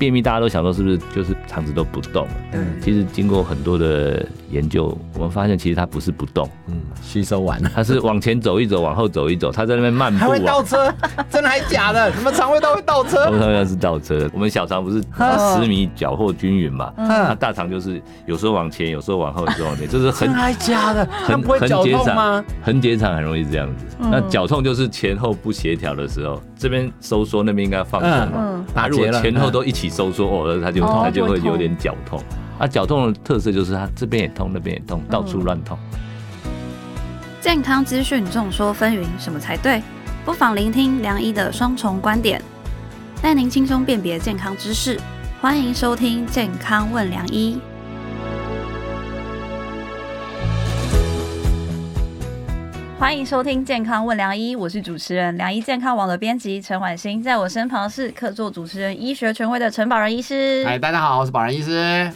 便秘大家都想说是不是就是肠子都不动？嗯，其实经过很多的研究，我们发现其实它不是不动，嗯，吸收完了，它是往前走一走，往后走一走，它在那边漫步，还会倒车，真的还假的？什么肠胃道会倒车？我们要是倒车，我们小肠不是十米搅和均匀嘛？它大肠就是有时候往前，有时候往后，有时候往前，就是很还假的，很很结肠，很结肠很容易这样子。那绞痛就是前后不协调的时候，这边收缩，那边应该放松嘛？那如果前后都一起收缩，哦，它就它就会有点绞痛。啊，脚痛的特色就是它这边也痛，那边也痛，到处乱痛。健康资讯众说纷纭，什么才对？不妨聆听梁医的双重观点，带您轻松辨别健康知识。欢迎收听《健康问良医》。欢迎收听《健康问良医》，我是主持人良医健康网的编辑陈婉欣，在我身旁是客座主持人、医学权威的陈宝仁医师。嗨，大家好，我是宝仁医师。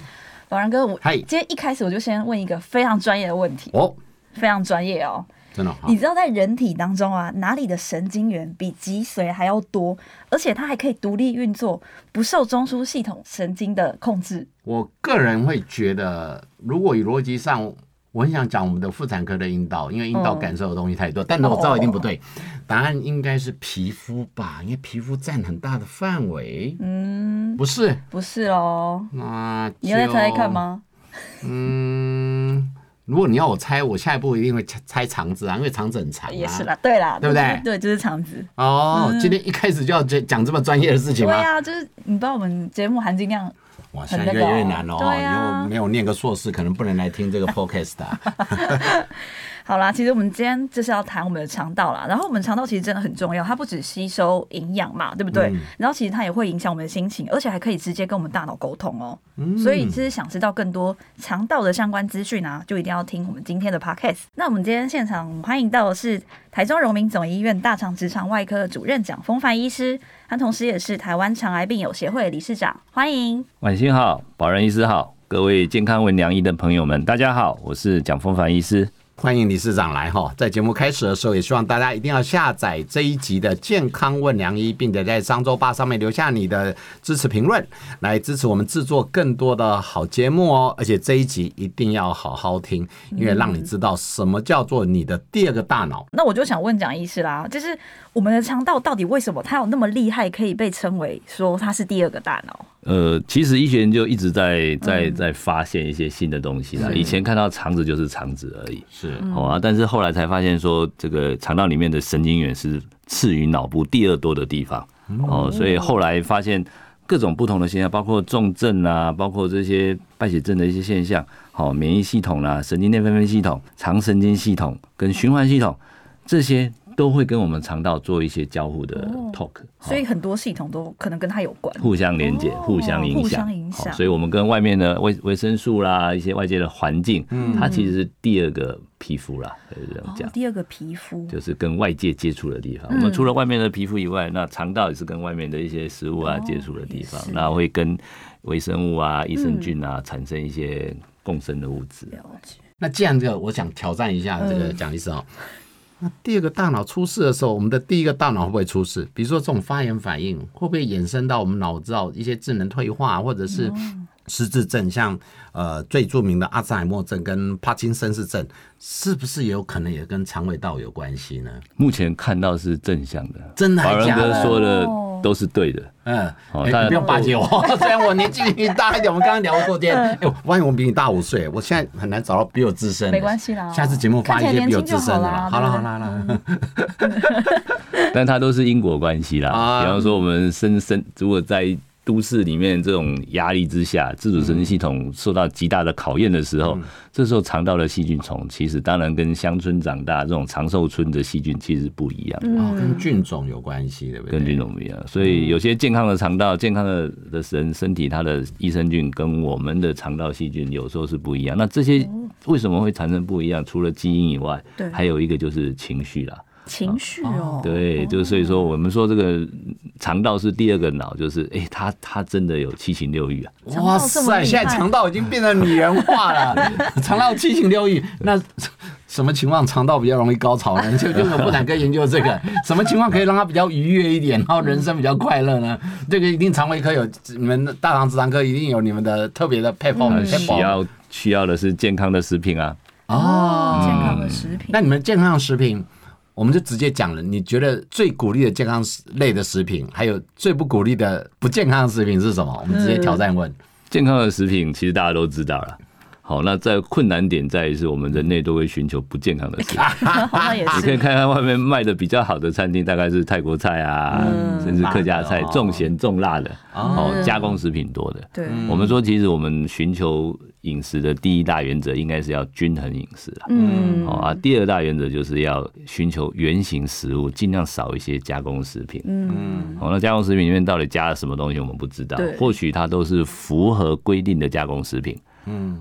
保仁哥，我今天一开始我就先问一个非常专业的问题哦，非常专业哦，真的。你知道在人体当中啊，哪里的神经元比脊髓还要多，而且它还可以独立运作，不受中枢系统神经的控制？我个人会觉得，如果以逻辑上。我很想讲我们的妇产科的阴道，因为阴道感受的东西太多，嗯、但是我知道一定不对，答案应该是皮肤吧，因为皮肤占很大的范围。嗯，不是，不是哦。那你要再猜猜看吗？嗯，如果你要我猜，我下一步一定会猜肠子啊，因为肠子很长、啊。也是啦，对啦，对不对？对，就是肠子。哦，嗯、今天一开始就要讲这么专业的事情吗？对啊，就是你不知道我们节目含金量。哇，现在越来越难了哦！以后没有念个硕士，可能不能来听这个 podcast 的。好啦，其实我们今天就是要谈我们的肠道啦。然后我们肠道其实真的很重要，它不只吸收营养嘛，对不对？嗯、然后其实它也会影响我们的心情，而且还可以直接跟我们大脑沟通哦。嗯、所以其实想知道更多肠道的相关资讯啊，就一定要听我们今天的 podcast。那我们今天现场欢迎到的是台中荣民总医院大肠直肠外科的主任蒋风凡医师，他同时也是台湾肠癌病友协会理事长。欢迎，晚星好，保仁医师好，各位健康文良医的朋友们，大家好，我是蒋风凡医师。欢迎理事长来哈，在节目开始的时候，也希望大家一定要下载这一集的《健康问良医》，并且在商周八上面留下你的支持评论，来支持我们制作更多的好节目哦。而且这一集一定要好好听，因为让你知道什么叫做你的第二个大脑。那我就想问蒋医师啦，就是我们的肠道到底为什么它有那么厉害，可以被称为说它是第二个大脑？呃，其实医学研究一直在在在发现一些新的东西啦。以前看到肠子就是肠子而已，是哦啊，但是后来才发现说，这个肠道里面的神经元是次于脑部第二多的地方哦，所以后来发现各种不同的现象，包括重症啊，包括这些败血症的一些现象，好，免疫系统啦、神经内分泌系统、肠神经系统跟循环系统这些。都会跟我们肠道做一些交互的 talk，所以很多系统都可能跟它有关，互相连接、互相影响。互相影响。所以，我们跟外面的维维生素啦，一些外界的环境，它其实是第二个皮肤啦，这样讲。第二个皮肤就是跟外界接触的地方。我们除了外面的皮肤以外，那肠道也是跟外面的一些食物啊接触的地方，那会跟微生物啊、益生菌啊产生一些共生的物质。了解。那这样子，我想挑战一下这个蒋医生哦。那第二个大脑出事的时候，我们的第一个大脑会不会出事？比如说这种发炎反应，会不会衍生到我们脑子道一些智能退化，或者是失智症，像呃最著名的阿兹海默症跟帕金森氏症，是不是有可能也跟肠胃道有关系呢？目前看到是正向的，真的还假的？保仁哥说的。都是对的，嗯，你不用巴结我，虽然我年纪比你大一点，我们刚刚聊过天，哎，我发现我比你大五岁，我现在很难找到比我资深的，没关系啦，下次节目发一些比我资深的啦，好了好了好了，但他都是因果关系啦，比方说我们生生如果在。都市里面这种压力之下，自主神经系统受到极大的考验的时候，嗯、这时候肠道的细菌丛其实当然跟乡村长大这种长寿村的细菌其实不一样，哦，跟菌种有关系，对不对？跟菌种不一样，所以有些健康的肠道、健康的的人身体，它的益生菌跟我们的肠道细菌有时候是不一样。那这些为什么会产生不一样？除了基因以外，对，还有一个就是情绪啦。情绪哦，对，就是所以说我们说这个肠道是第二个脑，就是哎，它它真的有七情六欲啊！哇塞，现在肠道已经变成拟人化了，肠道七情六欲，那什么情况肠道比较容易高潮呢？就就有妇产科研究这个，什么情况可以让它比较愉悦一点，然后人生比较快乐呢？这个一定肠胃科有，你们大肠直肠科一定有你们的特别的配方。嗯、需要需要的是健康的食品啊。哦，健康的食品。那你们健康的食品，我们就直接讲了。你觉得最鼓励的健康类的食品，还有最不鼓励的不健康的食品是什么？我们直接挑战问。健康的食品其实大家都知道了。好，那在困难点在于是我们人类都会寻求不健康的食品。你可以看看外面卖的比较好的餐厅，大概是泰国菜啊，甚至客家菜，重咸重辣的，哦，加工食品多的。对，我们说其实我们寻求饮食的第一大原则应该是要均衡饮食啦。嗯，好啊，第二大原则就是要寻求原型食物，尽量少一些加工食品。嗯，好，那加工食品里面到底加了什么东西，我们不知道。或许它都是符合规定的加工食品。嗯。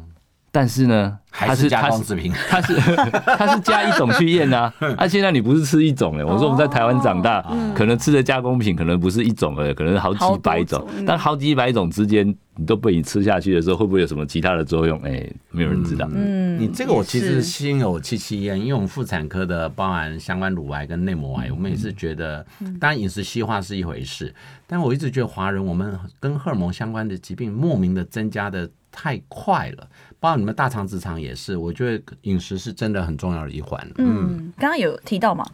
但是呢，还是加工食品，它是 它是加一种去验啊。啊，现在你不是吃一种哎，我说我们在台湾长大，可能吃的加工品可能不是一种哎，可能是好几百种。但好几百种之间，你都被你吃下去的时候，会不会有什么其他的作用？哎，没有人知道。嗯，你这个我其实心有戚戚焉，因为我们妇产科的包含相关乳癌跟内膜癌，我们也是觉得，当然饮食西化是一回事，但我一直觉得华人我们跟荷尔蒙相关的疾病莫名的增加的太快了。包括你们大肠直肠也是，我觉得饮食是真的很重要的一环。嗯，刚刚有提到嘛，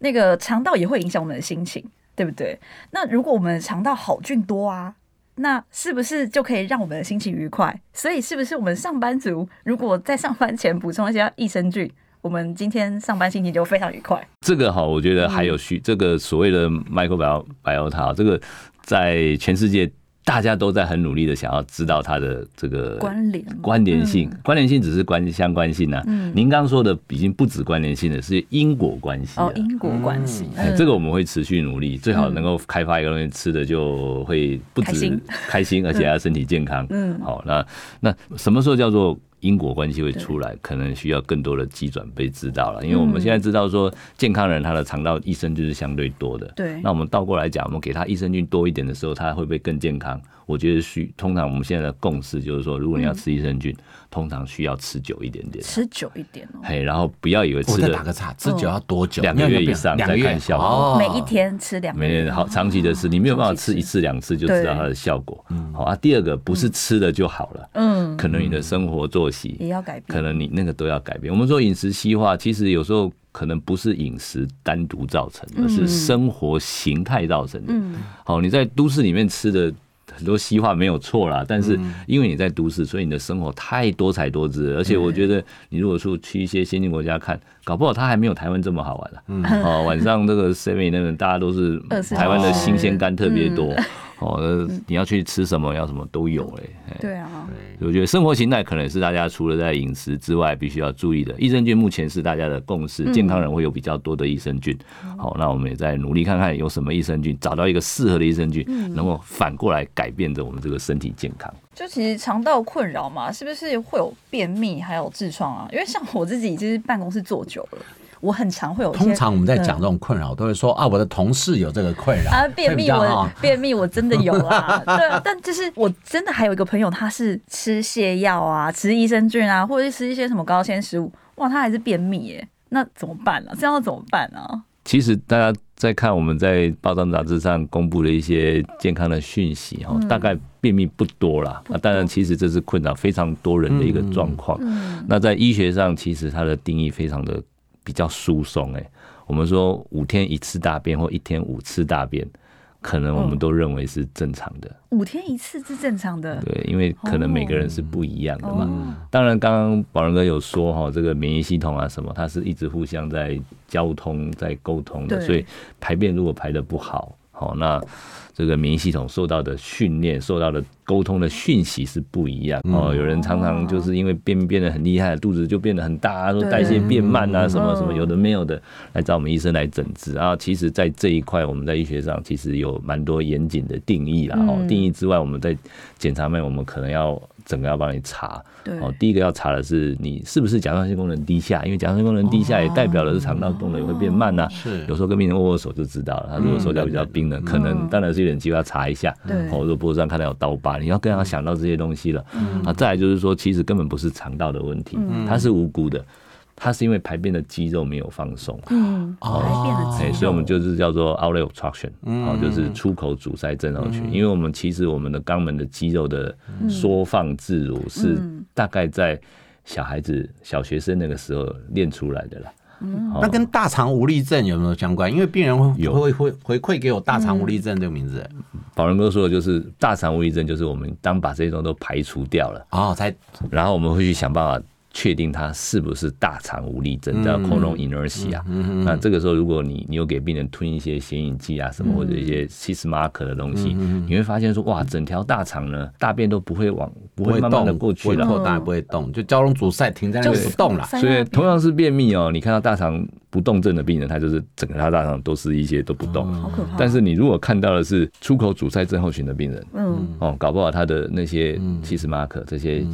那个肠道也会影响我们的心情，对不对？那如果我们的肠道好菌多啊，那是不是就可以让我们的心情愉快？所以是不是我们上班族如果在上班前补充一些益生菌，我们今天上班心情就非常愉快？这个哈，我觉得还有需、嗯、这个所谓的 microbiota，这个在全世界。大家都在很努力的想要知道它的这个关联关联性，关联性只是关相关性啊。您刚刚说的已经不止关联性了，是因果关系哦，因果关系。哎，这个我们会持续努力，最好能够开发一个东西，吃的就会不止开心，而且还要身体健康。嗯，好，那那什么时候叫做？因果关系会出来，可能需要更多的机转被知道了。因为我们现在知道说，健康人他的肠道益生菌是相对多的。对，那我们倒过来讲，我们给他益生菌多一点的时候，他会不会更健康？我觉得需通常我们现在的共识就是说，如果你要吃益生菌，通常需要吃久一点点，吃久一点哦。嘿，然后不要以为吃的打个岔，吃久要多久？两个月以上再看效果。每一天吃两，每天好长期的吃，你没有办法吃一次两次就知道它的效果。好啊，第二个不是吃了就好了，嗯，可能你的生活作息也要改变。可能你那个都要改变。我们说饮食西化，其实有时候可能不是饮食单独造成的，而是生活形态造成的。好，你在都市里面吃的很多西化没有错啦，但是因为你在都市，所以你的生活太多彩多姿。而且我觉得，你如果说去一些先进国家看，搞不好它还没有台湾这么好玩了。哦，晚上这个 seven 那边大家都是台湾的新鲜干特别多。哦，你要去吃什么，要什么都有嘞。对啊，我觉得生活形态可能是大家除了在饮食之外，必须要注意的。益生菌目前是大家的共识，健康人会有比较多的益生菌。好，那我们也在努力看看有什么益生菌，找到一个适合的益生菌，能够反过来改变着我们这个身体健康。就其实肠道困扰嘛，是不是会有便秘，还有痔疮啊？因为像我自己，就是办公室坐久了。我很常会有，通常我们在讲这种困扰，都会说啊，我的同事有这个困扰啊，便秘我便秘我真的有啊，对啊，但就是我真的还有一个朋友，他是吃泻药啊，吃益生菌啊，或者是吃一些什么高纤食物，哇，他还是便秘耶，那怎么办呢？这样要怎么办呢？其实大家在看我们在报章杂志上公布的一些健康的讯息哈，大概便秘不多啦。那当然，其实这是困扰非常多人的一个状况。那在医学上，其实它的定义非常的。比较疏松哎，我们说五天一次大便或一天五次大便，可能我们都认为是正常的。五天一次是正常的，对，因为可能每个人是不一样的嘛。当然，刚刚宝仁哥有说哈，这个免疫系统啊什么，它是一直互相在交通、在沟通的，所以排便如果排的不好，好那。这个免疫系统受到的训练、受到的沟通的讯息是不一样哦。有人常常就是因为便秘变得很厉害，肚子就变得很大，说代谢变慢啊，什么什么有的没有的，来找我们医生来诊治。啊其实，在这一块，我们在医学上其实有蛮多严谨的定义啦。哦，定义之外，我们在检查面，我们可能要。整个要帮你查，哦，第一个要查的是你是不是甲状腺功能低下，因为甲状腺功能低下也代表的是肠道功能也会变慢呐。是，有时候跟病人握握手就知道了，他如果手脚比较冰冷，可能当然是有点机会要查一下。对，或者脖子上看到有刀疤，你要更要想到这些东西了。啊，再来就是说，其实根本不是肠道的问题，它是无辜的。它是因为排便的肌肉没有放松，嗯，排便的肌肉，所以我们就是叫做 outlet obstruction，哦，就是出口阻塞症候群。因为我们其实我们的肛门的肌肉的缩放自如是大概在小孩子小学生那个时候练出来的啦。嗯，那跟大肠无力症有没有相关？因为病人会有会会回馈给我大肠无力症这个名字。宝仁哥说的就是大肠无力症，就是我们当把这些东西都排除掉了哦，才然后我们会去想办法。确定他是不是大肠无力症，叫 colon inertia。那这个时候，如果你你有给病人吞一些显影剂啊什么，或者一些 cheese marker 的东西，你会发现说，哇，整条大肠呢，大便都不会往不会慢慢的过去了，扩大也不会动，就交通阻塞停在那里不动了。所以同样是便秘哦，你看到大肠不动症的病人，他就是整个他大肠都是一些都不动，好可怕。但是你如果看到的是出口阻塞症候群的病人，嗯，哦，搞不好他的那些 cheese marker 这些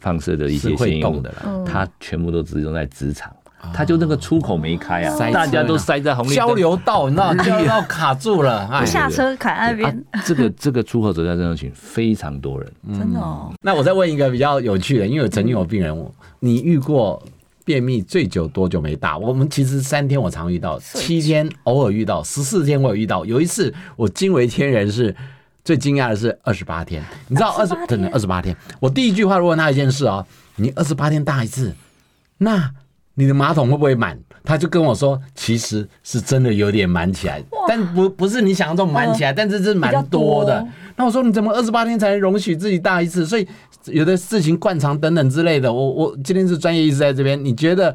放射的一些会动的。他全部都集中在直肠，他就那个出口没开啊，大家都塞在红绿灯交流道，你知道交流道卡住了，不下车卡那边。这个这个出口阻塞症候群非常多人，真的哦。那我再问一个比较有趣的，因为曾经有病人，你遇过便秘最久多久没大？我们其实三天我常遇到，七天偶尔遇到，十四天我有遇到。有一次我惊为天人，是最惊讶的是二十八天，你知道二十真的二十八天。我第一句话问他一件事啊。你二十八天大一次，那你的马桶会不会满？他就跟我说，其实是真的有点满起来，但不不是你想象中满起来，但是是蛮多的。那我说你怎么二十八天才能容许自己大一次？所以有的事情惯常等等之类的。我我今天是专业医师在这边，你觉得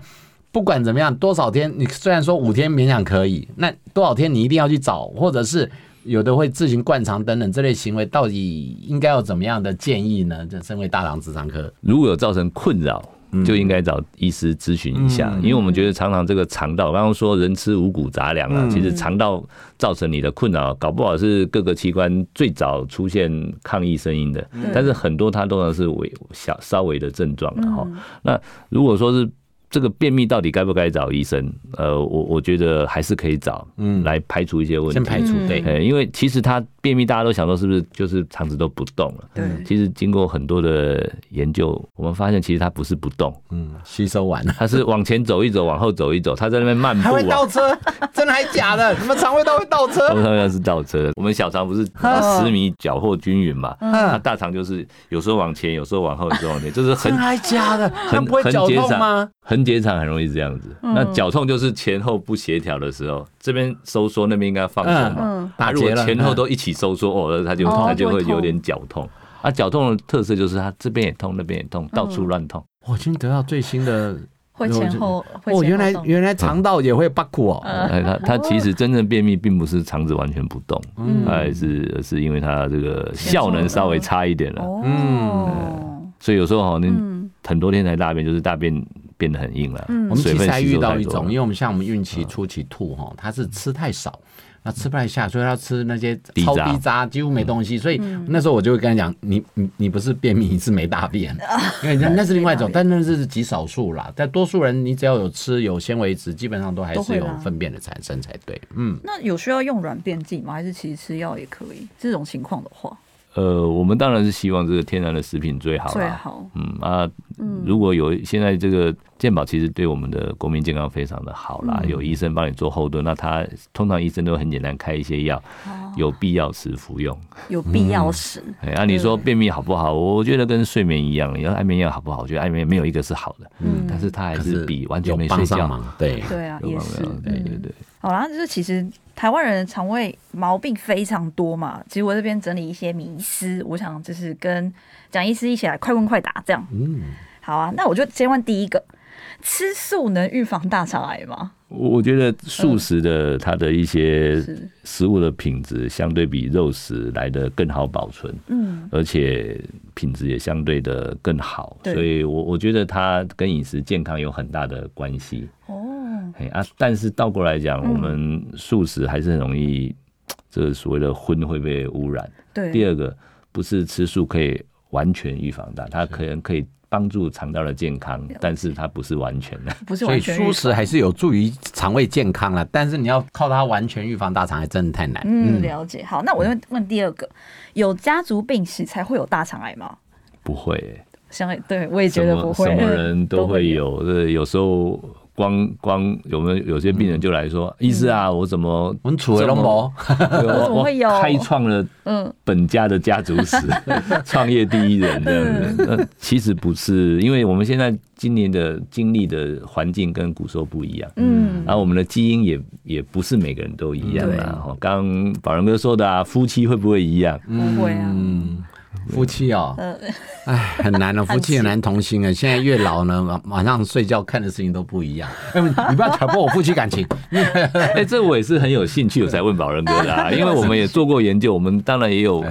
不管怎么样，多少天？你虽然说五天勉强可以，那多少天你一定要去找，或者是？有的会自行灌肠等等这类行为，到底应该有怎么样的建议呢？这身为大肠直肠科，如果有造成困扰，就应该找医师咨询一下，因为我们觉得常常这个肠道，刚刚说人吃五谷杂粮啊，其实肠道造成你的困扰，搞不好是各个器官最早出现抗议声音的，但是很多它都是微小稍微的症状哈。那如果说是。这个便秘到底该不该找医生？呃，我我觉得还是可以找，嗯，来排除一些问题。先排除对，因为其实他便秘，大家都想说是不是就是肠子都不动了？对，其实经过很多的研究，我们发现其实他不是不动，嗯，吸收完了，他是往前走一走，往后走一走，他在那边漫步，还会倒车，真的还假的？你们肠胃道会倒车？我们肠胃道是倒车，我们小肠不是 十米搅和均匀嘛？嗯，大肠就是有时候往前，有时候往后，有时候往前，就是很还假的，很不会绞痛吗？横结肠很容易这样子，那绞痛就是前后不协调的时候，这边收缩，那边应该放松嘛。打结了，前后都一起收缩，哦，它就它就会有点绞痛。啊，绞痛的特色就是它这边也痛，那边也痛，到处乱痛。我今天得到最新的，会前后，哦，原来原来肠道也会发苦哦。哎它它其实真正便秘并不是肠子完全不动，还是是因为它这个效能稍微差一点了。嗯，所以有时候哈，你很多天才大便，就是大便。变得很硬了。嗯，我们其实还遇到一种，因为我们像我们孕期初期吐哈，它是吃太少，那吃不太下，所以要吃那些超低渣，几乎没东西。所以那时候我就会跟他讲，你你你不是便秘，你是没大便，因为那是另外一种，但那是极少数啦。但多数人，你只要有吃有纤维质，基本上都还是有粪便的产生才对。嗯，那有需要用软便剂吗？还是其实吃药也可以？这种情况的话。呃，我们当然是希望这个天然的食品最好，最好。嗯啊，如果有现在这个健保，其实对我们的国民健康非常的好啦。有医生帮你做后盾，那他通常医生都很简单开一些药，有必要时服用。有必要时。哎，啊，你说便秘好不好？我觉得跟睡眠一样，要安眠药好不好？我觉得安眠没有一个是好的。嗯，但是它还是比完全没睡觉。对对啊，也是。对对对。好啦，就是其实台湾人的肠胃毛病非常多嘛。其实我这边整理一些迷思，我想就是跟蒋医师一起来快问快答这样。嗯，好啊，那我就先问第一个：吃素能预防大肠癌吗？我觉得素食的它的一些食物的品质相对比肉食来的更好保存，嗯，而且品质也相对的更好，所以我我觉得它跟饮食健康有很大的关系。哦。啊，但是倒过来讲，我们素食还是很容易，这个所谓的荤会被污染。对。第二个，不是吃素可以完全预防的，它可能可以帮助肠道的健康，但是它不是完全的。不是完全。所以素食还是有助于肠胃健康了，但是你要靠它完全预防大肠癌，真的太难。嗯，了解。好，那我就问第二个，有家族病史才会有大肠癌吗？不会。像对我也觉得不会，什么人 都会有，对，有时候。光光有没有有些病人就来说，医师啊，我怎么我们处为龙博，我会有？开创了嗯。本家的家族史，创业第一人这样子。那其实不是，因为我们现在今年的经历的环境跟古时候不一样，嗯，然后我们的基因也也不是每个人都一样啊。刚宝仁哥说的啊，夫妻会不会一样？不会啊。夫妻哦，哎，很难 哦，夫妻很难同心啊。现在越老呢，晚晚上睡觉看的事情都不一样。你不要挑拨我夫妻感情。哎，这我也是很有兴趣，我才问宝仁哥的啊。因为我们也做过研究，我们当然也有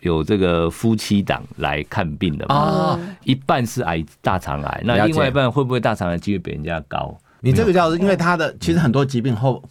有这个夫妻档来看病的嘛。一半是癌大肠癌，那另外一半会不会大肠癌几率比人家高？你这个叫，因为他的其实很多疾病后，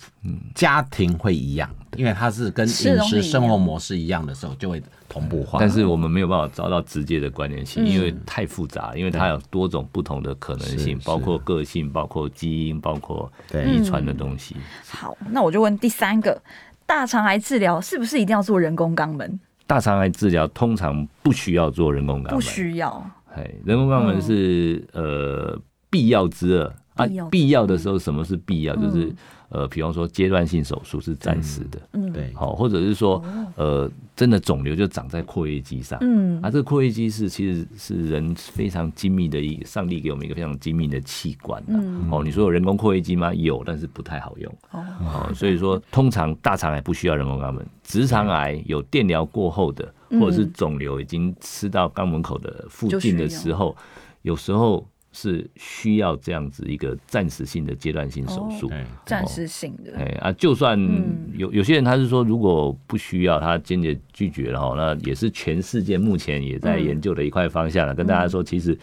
家庭会一样，因为他是跟饮食生活模式一样的时候，就会同步化。但是我们没有办法找到直接的关联性，因为太复杂，因为它有多种不同的可能性，包括个性，包括基因，包括遗传的东西。好，那我就问第三个，大肠癌治疗是不是一定要做人工肛门？大肠癌治疗通常不需要做人工肛门，不需要。哎，人工肛门是呃必要之恶。啊，必要的。时候，什么是必要？就是呃，比方说阶段性手术是暂时的，嗯，对，好，或者是说呃，真的肿瘤就长在括约肌上，嗯，啊，这个括约肌是其实是人非常精密的一，上帝给我们一个非常精密的器官，嗯，哦，你说有人工括约肌吗？有，但是不太好用，哦，所以说通常大肠癌不需要人工肛门，直肠癌有电疗过后的，或者是肿瘤已经吃到肛门口的附近的时候，有时候。是需要这样子一个暂时性的阶段性手术，暂时性的。哎啊，就算有有些人他是说，如果不需要，他坚决拒绝了哈，那也是全世界目前也在研究的一块方向了。跟大家说，其实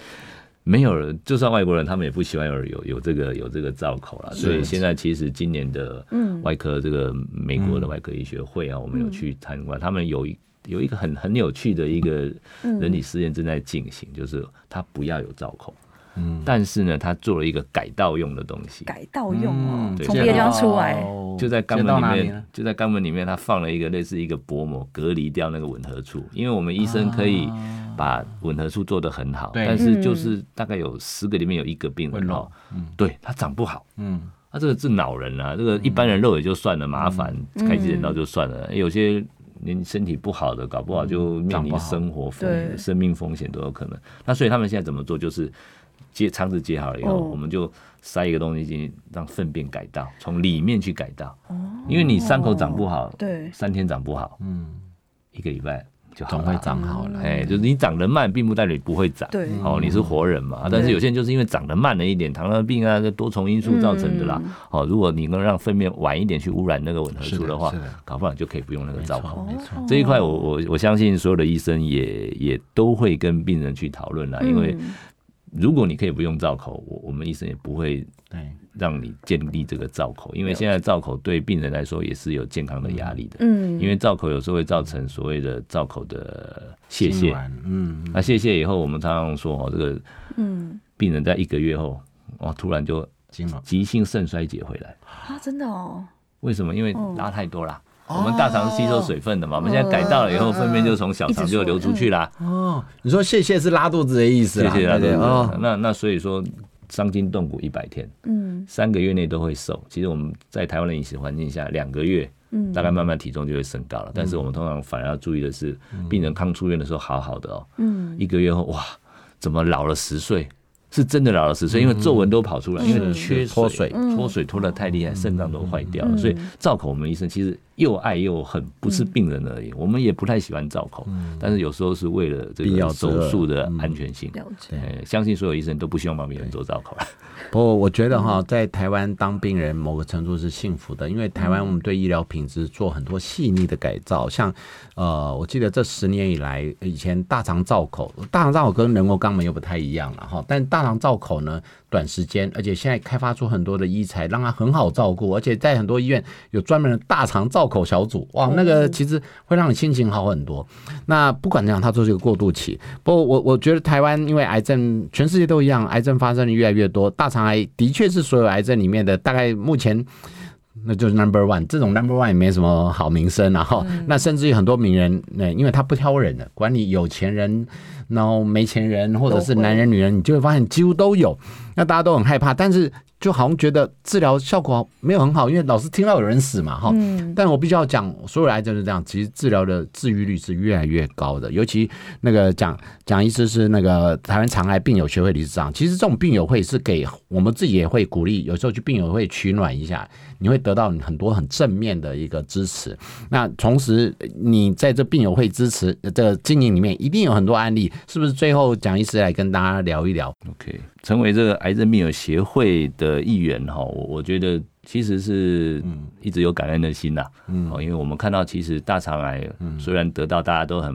没有人，就算外国人，他们也不喜欢有有有这个有这个造口了。所以现在其实今年的外科这个美国的外科医学会啊，我们有去参观，他们有一有一个很很有趣的一个人体实验正在进行，就是他不要有造口。但是呢，他做了一个改道用的东西。改道用哦，从别地方出来，就在肛门里面，就在肛门里面，他放了一个类似一个薄膜，隔离掉那个吻合处。因为我们医生可以把吻合处做得很好，但是就是大概有十个里面有一个病人哦，对他长不好。嗯，他这个是恼人啊，这个一般人肉也就算了，麻烦开指甲刀就算了，有些连身体不好的，搞不好就面临生活风险、生命风险都有可能。那所以他们现在怎么做？就是。接肠子接好了以后，我们就塞一个东西进去，让粪便改道，从里面去改道。因为你伤口长不好，对，三天长不好，嗯，一个礼拜就总会长好了。哎，就是你长得慢，并不代表你不会长。对，哦，你是活人嘛。但是有些人就是因为长得慢了一点，糖尿病啊，这多重因素造成的啦。哦，如果你能让粪便晚一点去污染那个吻合处的话，搞不好就可以不用那个造口。没错，这一块我我我相信所有的医生也也都会跟病人去讨论啦，因为。如果你可以不用造口，我我们医生也不会让你建立这个造口，因为现在造口对病人来说也是有健康的压力的。嗯，因为造口有时候会造成所谓的造口的泄泻。嗯，那泄泻以后，我们常常说哦，这个嗯，病人在一个月后，哦，突然就急性肾衰竭回来啊，真的哦？为什么？因为拉太多了。我们大肠吸收水分的嘛，我们现在改道了以后，粪便就从小肠就流出去啦。哦，你说泄泻是拉肚子的意思？谢谢拉肚子。哦，那那所以说伤筋动骨一百天，嗯，三个月内都会瘦。其实我们在台湾的饮食环境下，两个月，嗯，大概慢慢体重就会升高了。但是我们通常反而要注意的是，病人刚出院的时候好好的哦，嗯，一个月后哇，怎么老了十岁？是真的老了十岁，因为皱纹都跑出来，因为缺脱水，脱水脱得太厉害，肾脏都坏掉了。所以照口，我们医生其实。又爱又恨，不是病人而已。我们也不太喜欢造口，但是有时候是为了这个手术的安全性。了解，相信所有医生都不希望帮病人做造口。不过我觉得哈，在台湾当病人某个程度是幸福的，因为台湾我们对医疗品质做很多细腻的改造。像呃，我记得这十年以来，以前大肠造口，大肠造口跟人工肛门又不太一样了哈。但大肠造口呢，短时间，而且现在开发出很多的医材，让它很好照顾，而且在很多医院有专门的大肠造口小组，哇，那个其实会让你心情好很多。那不管怎样，它都是一个过渡期。不过我我觉得台湾因为癌症，全世界都一样，癌症发生的越来越多，大肠癌的确是所有癌症里面的大概目前。那就是 number one，这种 number one 也没什么好名声，然后那甚至于很多名人，那因为他不挑人的，管你有钱人、然后没钱人或者是男人女人，你就会发现几乎都有。那大家都很害怕，但是就好像觉得治疗效果没有很好，因为老是听到有人死嘛，哈。嗯。但我必须要讲，所有的癌症是这样，其实治疗的治愈率是越来越高的。尤其那个蒋蒋医师是那个台湾肠癌病友学会理事长，其实这种病友会是给我们自己也会鼓励，有时候去病友会取暖一下，你会得到很多很正面的一个支持。那同时，你在这病友会支持这个经营里面，一定有很多案例，是不是？最后蒋医师来跟大家聊一聊。OK。成为这个癌症病友协会的一员哈，我我觉得其实是一直有感恩的心呐，嗯，因为我们看到其实大肠癌虽然得到大家都很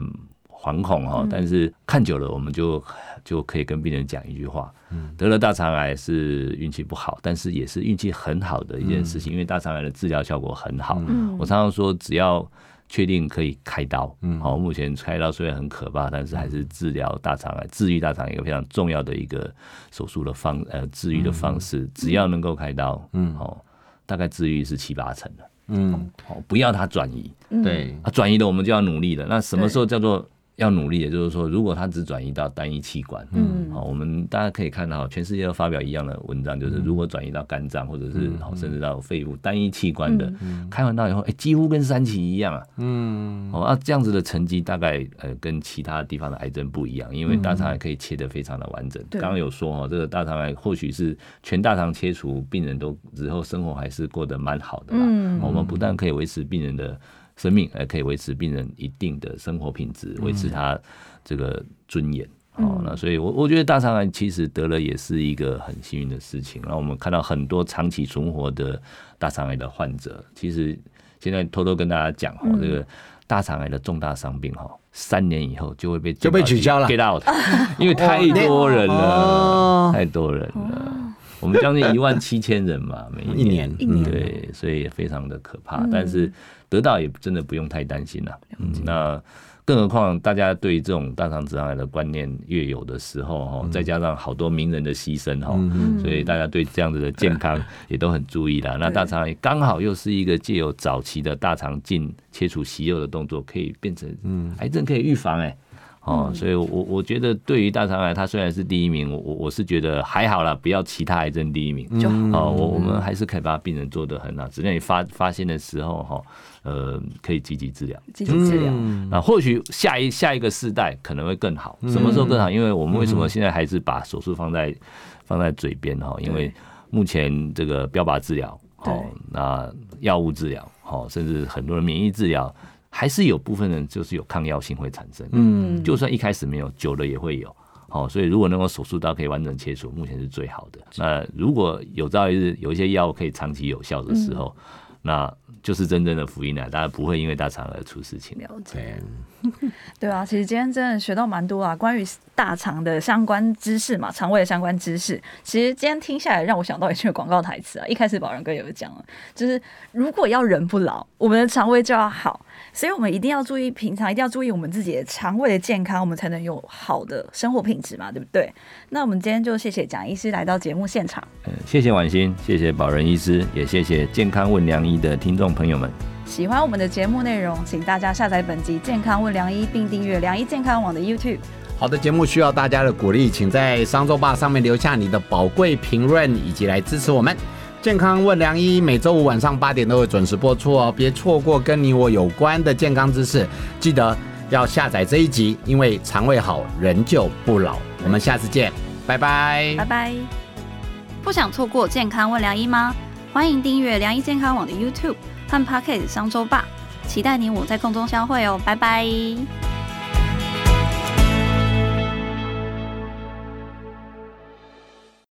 惶恐哈，但是看久了我们就就可以跟病人讲一句话，得了大肠癌是运气不好，但是也是运气很好的一件事情，因为大肠癌的治疗效果很好，我常常说只要。确定可以开刀，嗯，好，目前开刀虽然很可怕，但是还是治疗大肠癌、治愈大肠癌一个非常重要的一个手术的方，呃，治愈的方式，只要能够开刀，嗯，好，大概治愈是七八成的，嗯，好，不要它转移，对，啊，转移了我们就要努力了。那什么时候叫做？要努力，也就是说，如果它只转移到单一器官，嗯，好，我们大家可以看到，全世界都发表一样的文章，就是如果转移到肝脏或者是甚至到肺部单一器官的，开完刀以后，哎，几乎跟三期一样啊，嗯，哦，那这样子的成绩大概呃跟其他地方的癌症不一样，因为大肠癌可以切得非常的完整。刚刚有说哈，这个大肠癌或许是全大肠切除，病人都之后生活还是过得蛮好的，嗯，我们不但可以维持病人的。生命还可以维持病人一定的生活品质，维持他这个尊严。哦，那所以，我我觉得大肠癌其实得了也是一个很幸运的事情。然后我们看到很多长期存活的大肠癌的患者，其实现在偷偷跟大家讲哦，这个大肠癌的重大伤病哈，三年以后就会被就被取消了，get out，因为太多人了，太多人了。我们将近一万七千人嘛，每一年，一年，对，所以也非常的可怕。但是。得到也真的不用太担心了。嗯，那更何况大家对这种大肠直肠癌的观念越有的时候，哈，再加上好多名人的牺牲，哈，所以大家对这样子的健康也都很注意了。那大肠癌刚好又是一个借由早期的大肠镜切除息肉的动作，可以变成癌症可以预防，哎。哦，所以我，我我觉得对于大肠癌，它虽然是第一名，我我是觉得还好啦，不要其他癌症第一名就好。哦，我我们还是可以把病人做得很好，只要你发发现的时候，哈，呃，可以积极治疗，积极治疗。那或许下一下一个世代可能会更好，什么时候更好？因为我们为什么现在还是把手术放在放在嘴边哈？因为目前这个标靶治疗，哦，那药物治疗，哦，甚至很多人免疫治疗。还是有部分人就是有抗药性会产生，嗯，就算一开始没有，久了也会有，好，所以如果能够手术刀可以完整切除，目前是最好的。那如果有朝一日有一些药物可以长期有效的时候，那就是真正的福音了，大家不会因为大肠而出事情。了解，对啊，其实今天真的学到蛮多啊，关于大肠的相关知识嘛，肠胃的相关知识。其实今天听下来，让我想到一句广告台词啊，一开始宝仁哥有讲了，就是如果要人不老，我们的肠胃就要好。所以，我们一定要注意，平常一定要注意我们自己的肠胃的健康，我们才能有好的生活品质嘛，对不对？那我们今天就谢谢蒋医师来到节目现场。嗯，谢谢婉欣，谢谢宝仁医师，也谢谢健康问良医的听众朋友们。喜欢我们的节目内容，请大家下载本集《健康问良医》，并订阅良医健康网的 YouTube。好的节目需要大家的鼓励，请在商周吧上面留下你的宝贵评论，以及来支持我们。健康问良医，每周五晚上八点都会准时播出哦，别错过跟你我有关的健康知识。记得要下载这一集，因为肠胃好人就不老。我们下次见，拜拜，拜拜。不想错过健康问良医吗？欢迎订阅良医健康网的 YouTube 和 Pocket 商周吧，期待你我在空中相会哦，拜拜。